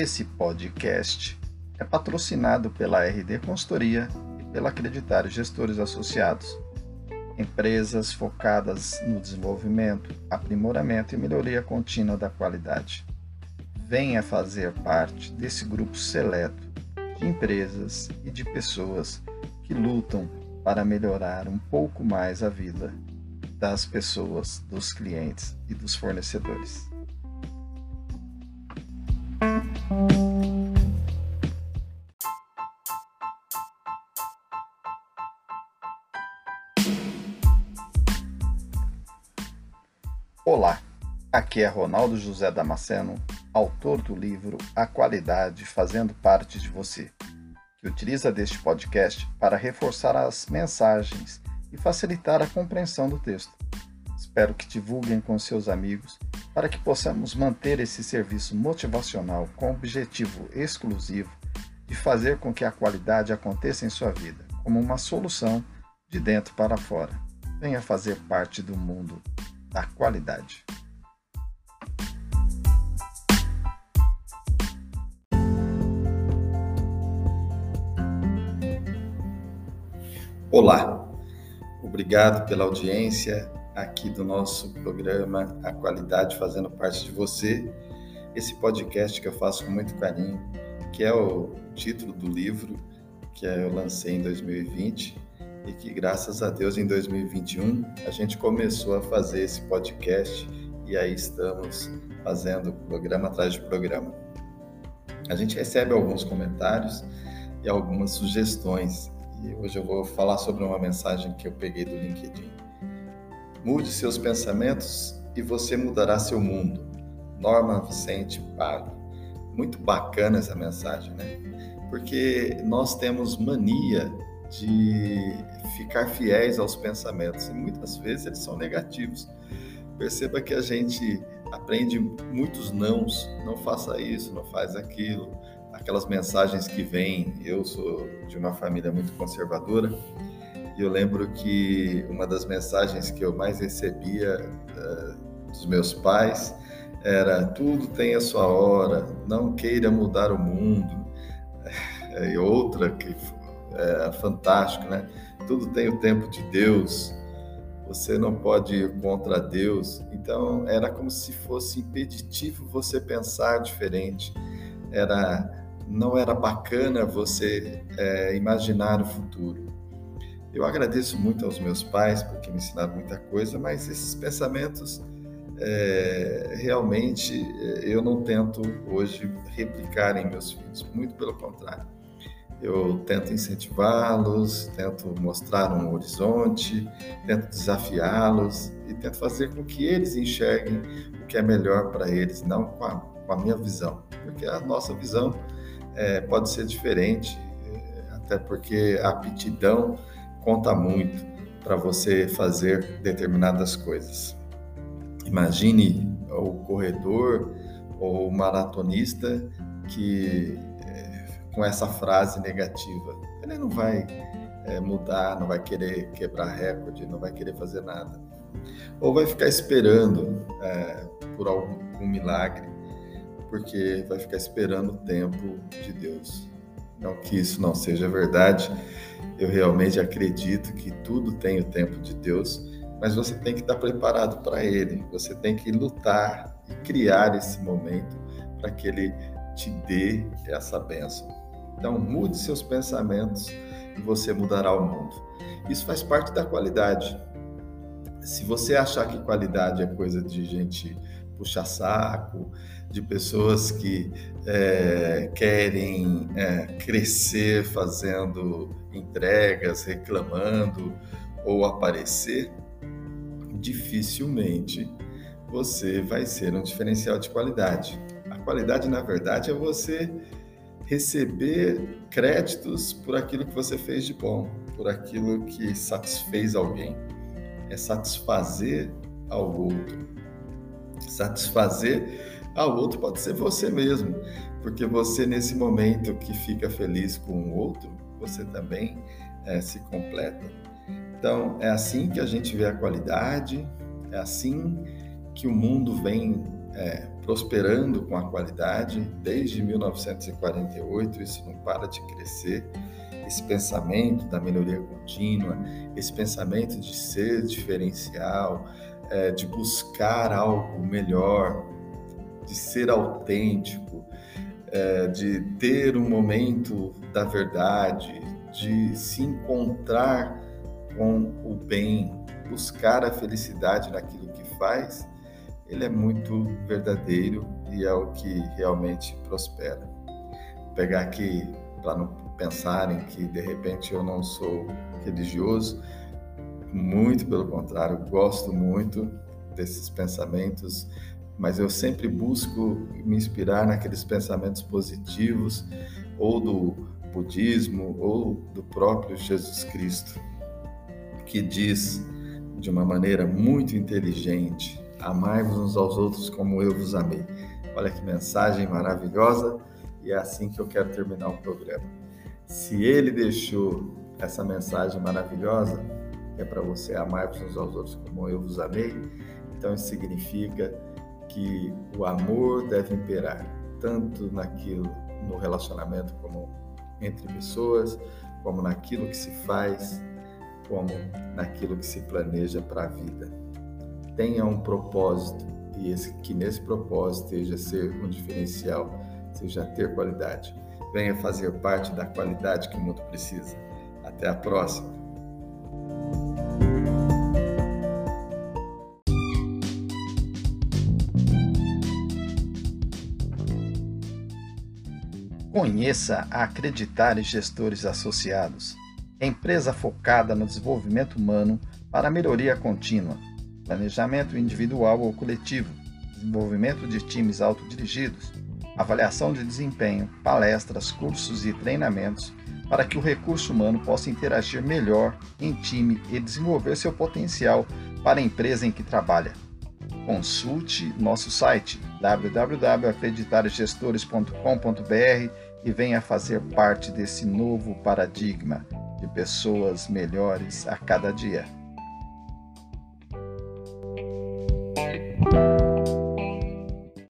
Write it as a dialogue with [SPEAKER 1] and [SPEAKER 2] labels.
[SPEAKER 1] Esse podcast é patrocinado pela RD Consultoria e pela Acreditário Gestores Associados, empresas focadas no desenvolvimento, aprimoramento e melhoria contínua da qualidade. Venha fazer parte desse grupo seleto de empresas e de pessoas que lutam para melhorar um pouco mais a vida das pessoas, dos clientes e dos fornecedores. Olá, aqui é Ronaldo José Damasceno, autor do livro A Qualidade Fazendo Parte de Você, que utiliza deste podcast para reforçar as mensagens e facilitar a compreensão do texto. Espero que divulguem com seus amigos para que possamos manter esse serviço motivacional com o objetivo exclusivo de fazer com que a qualidade aconteça em sua vida, como uma solução de dentro para fora. Venha fazer parte do mundo da qualidade. Olá, obrigado pela audiência aqui do nosso programa A Qualidade Fazendo Parte de Você. Esse podcast que eu faço com muito carinho, que é o título do livro que eu lancei em 2020 e que, graças a Deus, em 2021 a gente começou a fazer esse podcast e aí estamos fazendo programa atrás de programa. A gente recebe alguns comentários e algumas sugestões e hoje eu vou falar sobre uma mensagem que eu peguei do LinkedIn. Mude seus pensamentos e você mudará seu mundo. Norma Vicente Pali. Muito bacana essa mensagem, né? Porque nós temos mania de ficar fiéis aos pensamentos e muitas vezes eles são negativos. Perceba que a gente aprende muitos nãos, não faça isso, não faz aquilo, aquelas mensagens que vêm. Eu sou de uma família muito conservadora e eu lembro que uma das mensagens que eu mais recebia uh, dos meus pais era: tudo tem a sua hora, não queira mudar o mundo. E outra que é fantástico, né? Tudo tem o tempo de Deus. Você não pode ir contra Deus. Então era como se fosse impeditivo você pensar diferente. Era não era bacana você é, imaginar o futuro. Eu agradeço muito aos meus pais porque me ensinaram muita coisa, mas esses pensamentos é, realmente é, eu não tento hoje replicar em meus filhos, muito pelo contrário. Eu tento incentivá-los, tento mostrar um horizonte, tento desafiá-los e tento fazer com que eles enxerguem o que é melhor para eles, não com a, com a minha visão, porque a nossa visão é, pode ser diferente, é, até porque a aptidão conta muito para você fazer determinadas coisas. Imagine o corredor ou o maratonista que é, com essa frase negativa, ele não vai é, mudar, não vai querer quebrar recorde, não vai querer fazer nada. Ou vai ficar esperando é, por algum milagre, porque vai ficar esperando o tempo de Deus. Não que isso não seja verdade, eu realmente acredito que tudo tem o tempo de Deus, mas você tem que estar preparado para ele, você tem que lutar e criar esse momento para que ele te dê essa bênção. Então, mude seus pensamentos e você mudará o mundo. Isso faz parte da qualidade. Se você achar que qualidade é coisa de gente puxa saco, de pessoas que é, querem é, crescer fazendo entregas, reclamando ou aparecer, dificilmente você vai ser um diferencial de qualidade. A qualidade, na verdade, é você receber créditos por aquilo que você fez de bom, por aquilo que satisfez alguém. É satisfazer ao outro. Satisfazer ao outro pode ser você mesmo, porque você, nesse momento que fica feliz com o outro, você também é, se completa. Então, é assim que a gente vê a qualidade, é assim que o mundo vem é, prosperando com a qualidade desde 1948, isso não para de crescer. Esse pensamento da melhoria contínua, esse pensamento de ser diferencial, é, de buscar algo melhor, de ser autêntico, é, de ter um momento da verdade, de se encontrar com o bem, buscar a felicidade naquilo que faz, ele é muito verdadeiro e é o que realmente prospera. Vou pegar aqui para não pensarem que de repente eu não sou religioso, muito pelo contrário, gosto muito desses pensamentos, mas eu sempre busco me inspirar naqueles pensamentos positivos ou do budismo ou do próprio Jesus Cristo, que diz de uma maneira muito inteligente: amai-vos uns aos outros como eu vos amei. Olha que mensagem maravilhosa e é assim que eu quero terminar o programa. Se ele deixou essa mensagem maravilhosa, é para você amar-vos uns aos outros como eu vos amei, então isso significa que o amor deve imperar tanto naquilo no relacionamento como entre pessoas, como naquilo que se faz, como naquilo que se planeja para a vida. Tenha um propósito e esse, que nesse propósito seja ser um diferencial, seja ter qualidade. Venha fazer parte da qualidade que o mundo precisa. Até a próxima!
[SPEAKER 2] Conheça a Acreditar Gestores Associados, empresa focada no desenvolvimento humano para melhoria contínua, planejamento individual ou coletivo, desenvolvimento de times autodirigidos, avaliação de desempenho, palestras, cursos e treinamentos para que o recurso humano possa interagir melhor em time e desenvolver seu potencial para a empresa em que trabalha. Consulte nosso site www.acreditargestores.com.br e venha fazer parte desse novo paradigma de pessoas melhores a cada dia.